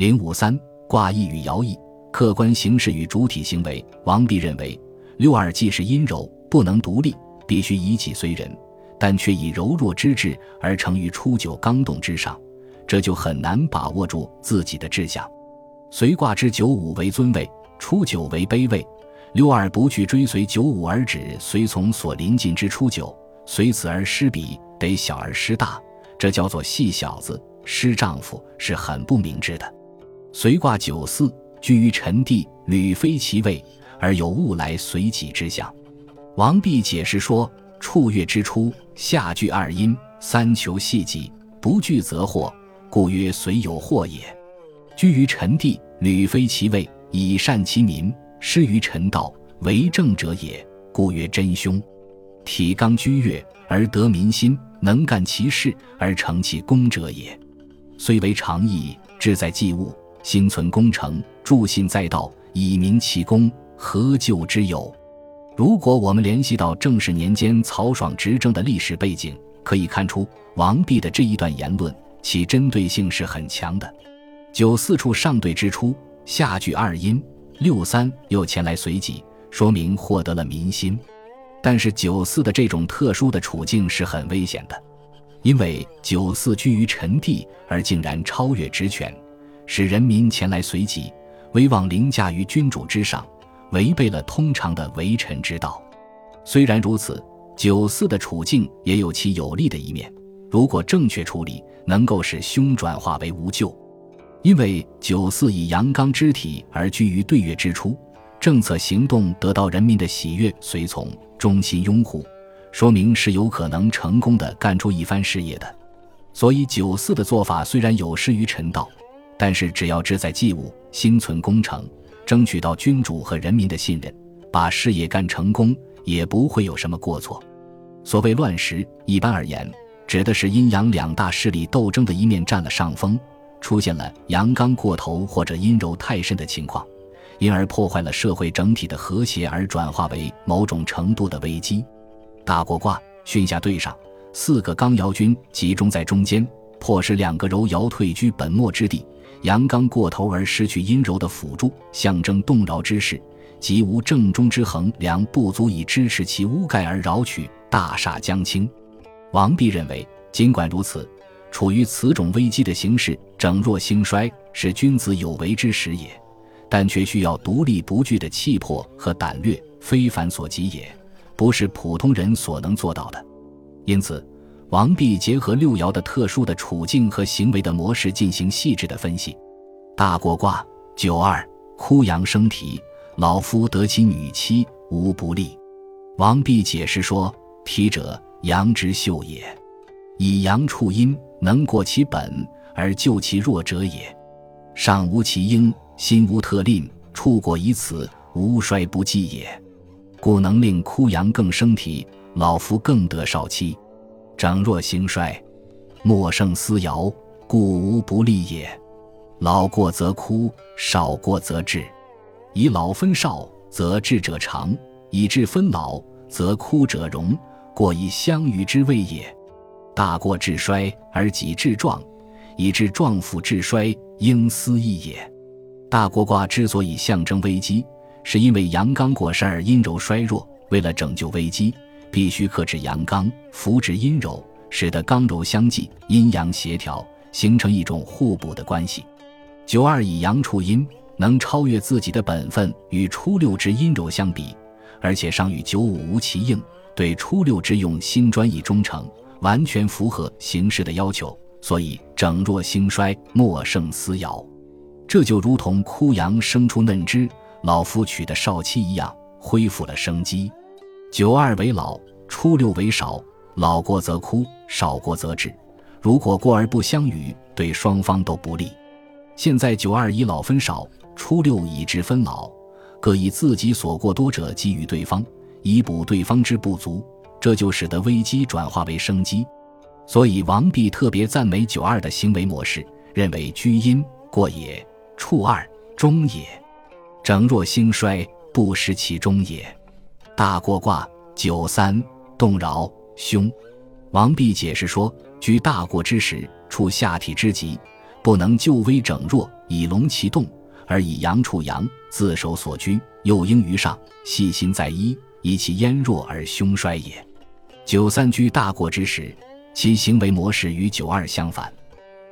零五三卦意与爻意，客观形式与主体行为。王弼认为，六二既是阴柔，不能独立，必须以己随人，但却以柔弱之志而成于初九刚动之上，这就很难把握住自己的志向。随卦之九五为尊位，初九为卑位。六二不去追随九五，而止随从所临近之初九，随此而失彼，得小而失大，这叫做细小子失丈夫，是很不明智的。随卦九四居于臣地，履非其位，而有物来随己之象。王弼解释说：处月之初，下聚二阴，三求细己，不聚则祸，故曰随有祸也。居于臣地，履非其位，以善其民。失于臣道，为政者也，故曰真凶。体刚居月而得民心，能干其事而成其功者也。虽为常义，志在济物，心存功成，助信在道，以明其功，何救之有？如果我们联系到正始年间曹爽执政的历史背景，可以看出王弼的这一段言论，其针对性是很强的。九四处上对之初，下句二阴。六三又前来随己，说明获得了民心。但是九四的这种特殊的处境是很危险的，因为九四居于臣地而竟然超越职权，使人民前来随己，威望凌驾于君主之上，违背了通常的为臣之道。虽然如此，九四的处境也有其有利的一面，如果正确处理，能够使凶转化为无咎。因为九四以阳刚之体而居于对月之初，政策行动得到人民的喜悦、随从、衷心拥护，说明是有可能成功的干出一番事业的。所以九四的做法虽然有失于臣道，但是只要志在济物、心存功成，争取到君主和人民的信任，把事业干成功，也不会有什么过错。所谓乱时，一般而言，指的是阴阳两大势力斗争的一面占了上风。出现了阳刚过头或者阴柔太甚的情况，因而破坏了社会整体的和谐，而转化为某种程度的危机。大过卦巽下对上，四个刚爻军集中在中间，迫使两个柔爻退居本末之地。阳刚过头而失去阴柔的辅助，象征动摇之势，即无正中之衡量，不足以支持其屋盖而扰取，大厦将倾。王弼认为，尽管如此。处于此种危机的形势，整弱兴衰是君子有为之时也，但却需要独立不惧的气魄和胆略，非凡所及也，不是普通人所能做到的。因此，王弼结合六爻的特殊的处境和行为的模式进行细致的分析。大过卦九二，枯阳生啼，老夫得其女妻，无不利。王弼解释说：啼者，阳之秀也，以阳处阴。能过其本而救其弱者也，上无其应，心无特吝，处过以此，无衰不继也。故能令枯阳更生体，老夫更得少妻。长若兴衰，莫胜思摇，故无不利也。老过则枯，少过则治。以老分少，则智者长；以智分老，则枯者荣。过以相与之谓也。大过至衰而己至壮，以致壮复至衰，应思义也。大过卦之所以象征危机，是因为阳刚过盛而阴柔衰弱。为了拯救危机，必须克制阳刚，扶植阴柔，使得刚柔相济，阴阳协调，形成一种互补的关系。九二以阳处阴，能超越自己的本分，与初六之阴柔相比，而且尚与九五无其应，对初六之用心专一忠诚。完全符合形势的要求，所以整弱兴衰，莫胜思摇。这就如同枯杨生出嫩枝，老夫娶的少妻一样，恢复了生机。九二为老，初六为少，老过则枯，少过则止。如果过而不相与，对双方都不利。现在九二以老分少，初六以之分老，各以自己所过多者给予对方，以补对方之不足。这就使得危机转化为生机，所以王弼特别赞美九二的行为模式，认为居阴过也，处二终也，整若兴衰不失其中也。大过卦九三动扰凶，王弼解释说：居大过之时，处下体之极，不能救危整弱，以龙其动，而以阳处阳，自守所居，又应于上，细心在一，以其焉弱而凶衰也。九三居大过之时，其行为模式与九二相反，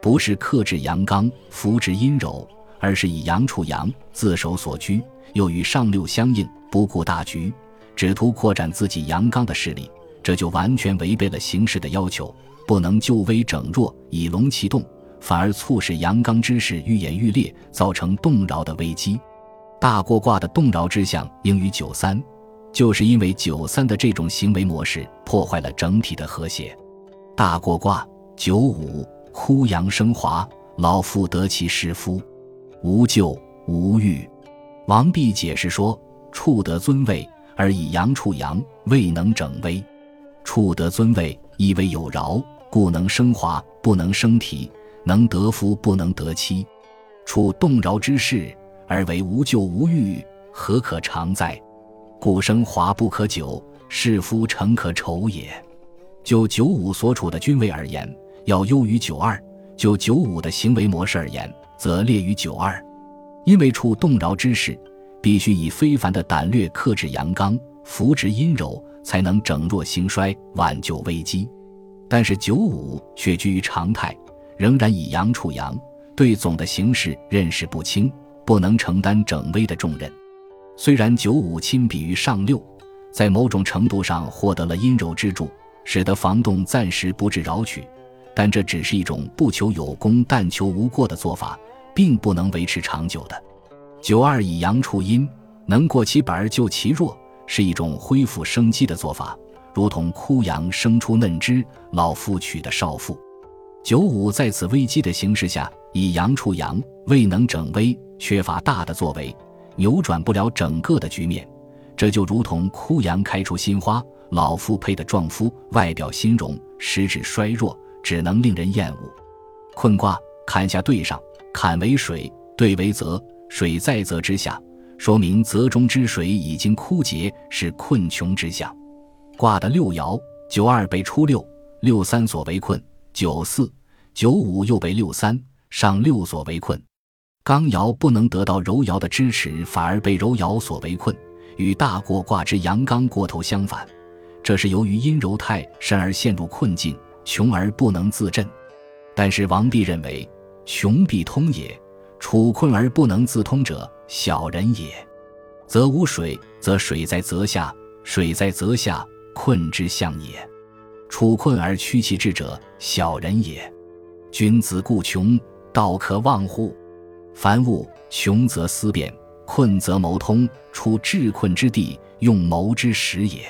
不是克制阳刚，扶植阴柔，而是以阳处阳，自守所居，又与上六相应，不顾大局，只图扩展自己阳刚的势力，这就完全违背了形势的要求，不能救危整弱，以龙其动。反而促使阳刚之势愈演愈烈，造成动摇的危机。大过卦的动摇之象应于九三，就是因为九三的这种行为模式破坏了整体的和谐。大过卦九五，枯阳生华，老妇得其失夫，无咎无欲。王弼解释说：处得尊位，而以阳处阳，未能整危；处得尊位，亦为有饶，故能升华，不能升体。能得夫不能得妻，处动摇之势而为无咎无欲，何可常哉？故生华不可久，是夫诚可愁也。就九五所处的君位而言，要优于九二；就九五的行为模式而言，则劣于九二。因为处动摇之势，必须以非凡的胆略克制阳刚，扶植阴柔，才能整弱兴衰，挽救危机。但是九五却居于常态。仍然以阳处阳，对总的形势认识不清，不能承担整危的重任。虽然九五亲比于上六，在某种程度上获得了阴柔之助，使得防洞暂时不致扰取，但这只是一种不求有功但求无过的做法，并不能维持长久的。九二以阳处阴，能过其本而救其弱，是一种恢复生机的做法，如同枯杨生出嫩枝，老妇娶的少妇。九五在此危机的形势下，以阳处阳，未能整危，缺乏大的作为，扭转不了整个的局面。这就如同枯杨开出新花，老妇配的壮夫，外表新容，实质衰弱，只能令人厌恶。困卦坎下兑上，坎为水，兑为泽，水在泽之下，说明泽中之水已经枯竭，是困穷之象。卦的六爻，九二被初六，六三所为困。九四、九五又被六三、上六所围困，刚爻不能得到柔爻的支持，反而被柔爻所围困，与大过卦之阳刚过头相反。这是由于阴柔太甚而陷入困境，穷而不能自振。但是王弼认为，穷必通也，处困而不能自通者，小人也。则无水，则水在泽下，水在泽下，困之象也。处困而屈其志者，小人也。君子固穷，道可忘乎？凡物穷则思变，困则谋通，处至困之地，用谋之时也。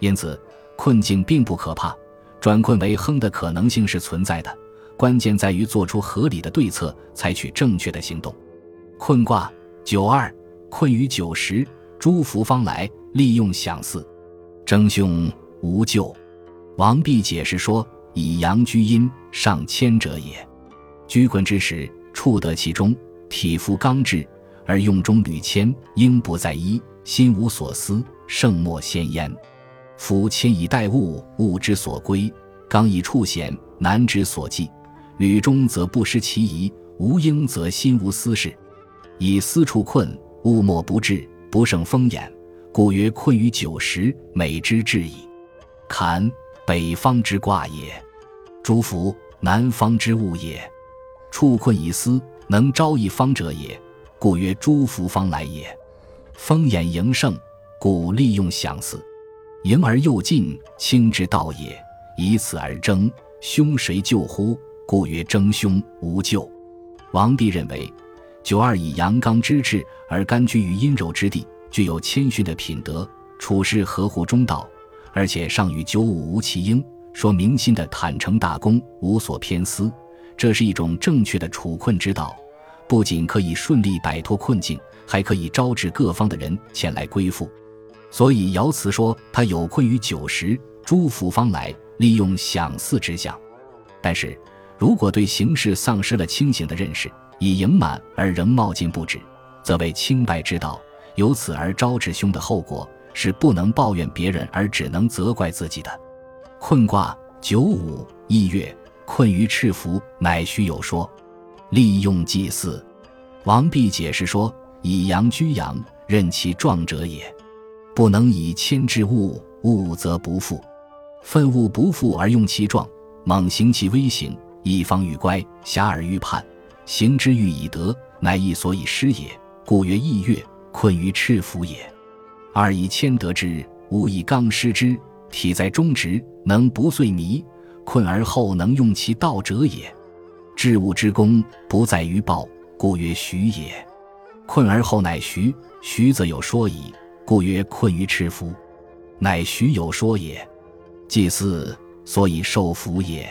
因此，困境并不可怕，转困为亨的可能性是存在的。关键在于做出合理的对策，采取正确的行动。困卦九二，困于九十，诸福方来，利用享祀，争凶无咎。王弼解释说：“以阳居阴，上谦者也。居困之时，处得其中，体肤刚直，而用中屡谦，应不在一，心无所思，圣莫先焉。夫谦以待物，物之所归；刚以处险，难之所济。履中则不失其仪，无应则心无私事。以思处困，物莫不至，不胜风眼，故曰困于九十，美之至矣。坎。”北方之卦也，诸福南方之物也。处困以思，能招一方者也，故曰诸福方来也。风眼盈盛，故利用享祀。盈而又进，清之道也。以此而争，凶谁救乎？故曰争凶无咎。王弼认为，九二以阳刚之志而甘居于阴柔之地，具有谦逊的品德，处事合乎中道。而且上与九五无其应，说明心的坦诚大公，无所偏私，这是一种正确的处困之道，不仅可以顺利摆脱困境，还可以招致各方的人前来归附。所以爻辞说他有困于九十，诸福方来，利用享祀之象。但是如果对形势丧失了清醒的认识，以盈满而仍冒进不止，则为清败之道，由此而招致凶的后果。是不能抱怨别人，而只能责怪自己的。困卦九五，一月，困于赤符，乃须有说。利用祭祀，王弼解释说：“以阳居阳，任其壮者也，不能以谦制物，物则不复。愤物不复而用其壮，猛行其微行，一方欲乖，遐而欲叛，行之欲以德，乃亦所以失也。故曰意悦，困于赤服也。二以谦得之，吾以刚失之，体在中直，能不遂迷，困而后能用其道者也。治物之功，不在于暴。”故曰徐也，困而后乃徐，徐则有说矣。故曰困于赤夫，乃徐有说也。祭祀所以受福也。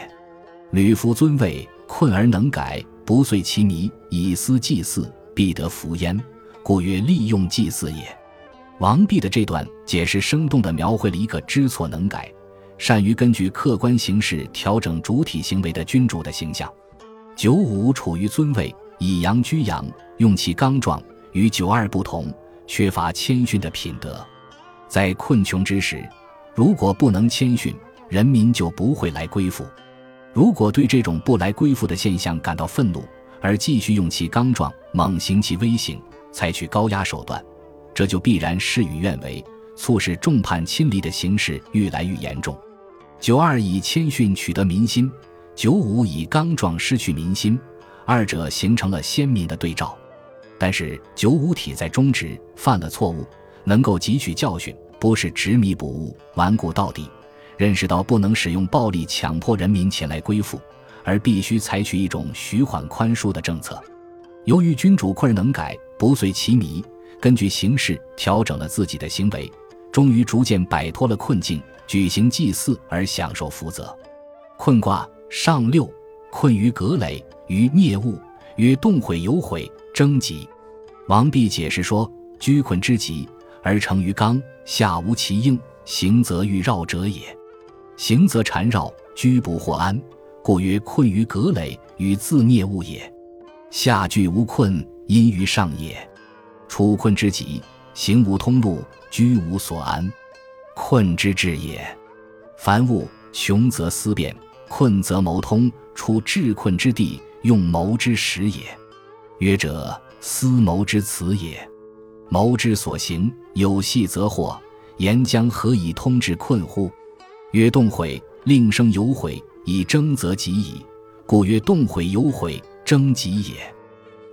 吕夫尊位，困而能改，不遂其迷，以思祭祀，必得福焉。故曰利用祭祀也。王弼的这段解释，生动地描绘了一个知错能改、善于根据客观形势调整主体行为的君主的形象。九五处于尊位。以阳居阳，用其刚壮，与九二不同，缺乏谦逊的品德。在困穷之时，如果不能谦逊，人民就不会来归附。如果对这种不来归附的现象感到愤怒，而继续用其刚壮，猛行其威行，采取高压手段，这就必然事与愿违，促使众叛亲离的形势越来越严重。九二以谦逊取得民心，九五以刚壮失去民心。二者形成了鲜明的对照，但是九五体在中直，犯了错误，能够汲取教训，不是执迷不悟、顽固到底，认识到不能使用暴力强迫人民前来归附，而必须采取一种徐缓宽恕的政策。由于君主困而能改，不遂其迷，根据形势调整了自己的行为，终于逐渐摆脱了困境，举行祭祀而享受福泽。困卦上六，困于葛垒。于灭物，曰动毁有毁，征吉。王弼解释说：居困之极，而成于刚，下无其应，行则欲绕者也。行则缠绕，居不获安，故曰困于葛垒，与自灭物也。下具无困，因于上也。处困之极，行无通路，居无所安，困之至也。凡物穷则思变，困则谋通，处至困之地。用谋之时也，曰者思谋之辞也。谋之所行，有隙则惑。言将何以通至困乎？曰动悔，令生有悔，以征则吉矣。故曰动悔有悔，征吉也。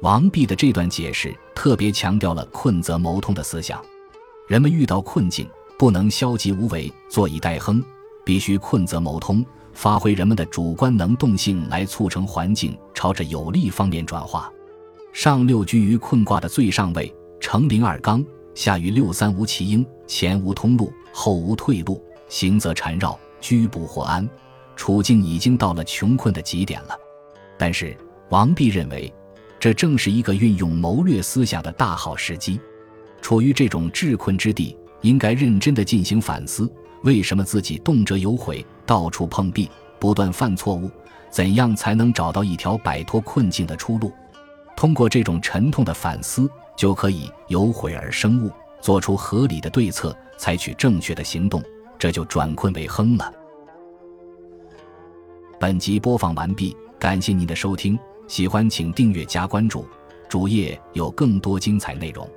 王弼的这段解释特别强调了困则谋通的思想。人们遇到困境，不能消极无为，坐以待亨，必须困则谋通。发挥人们的主观能动性来促成环境朝着有利方面转化。上六居于困卦的最上位，成零二刚；下于六三无其应，前无通路，后无退路，行则缠绕，居不获安，处境已经到了穷困的极点了。但是王弼认为，这正是一个运用谋略思想的大好时机。处于这种至困之地，应该认真地进行反思。为什么自己动辄有悔，到处碰壁，不断犯错误？怎样才能找到一条摆脱困境的出路？通过这种沉痛的反思，就可以有悔而生悟，做出合理的对策，采取正确的行动，这就转困为亨了。本集播放完毕，感谢您的收听，喜欢请订阅加关注，主页有更多精彩内容。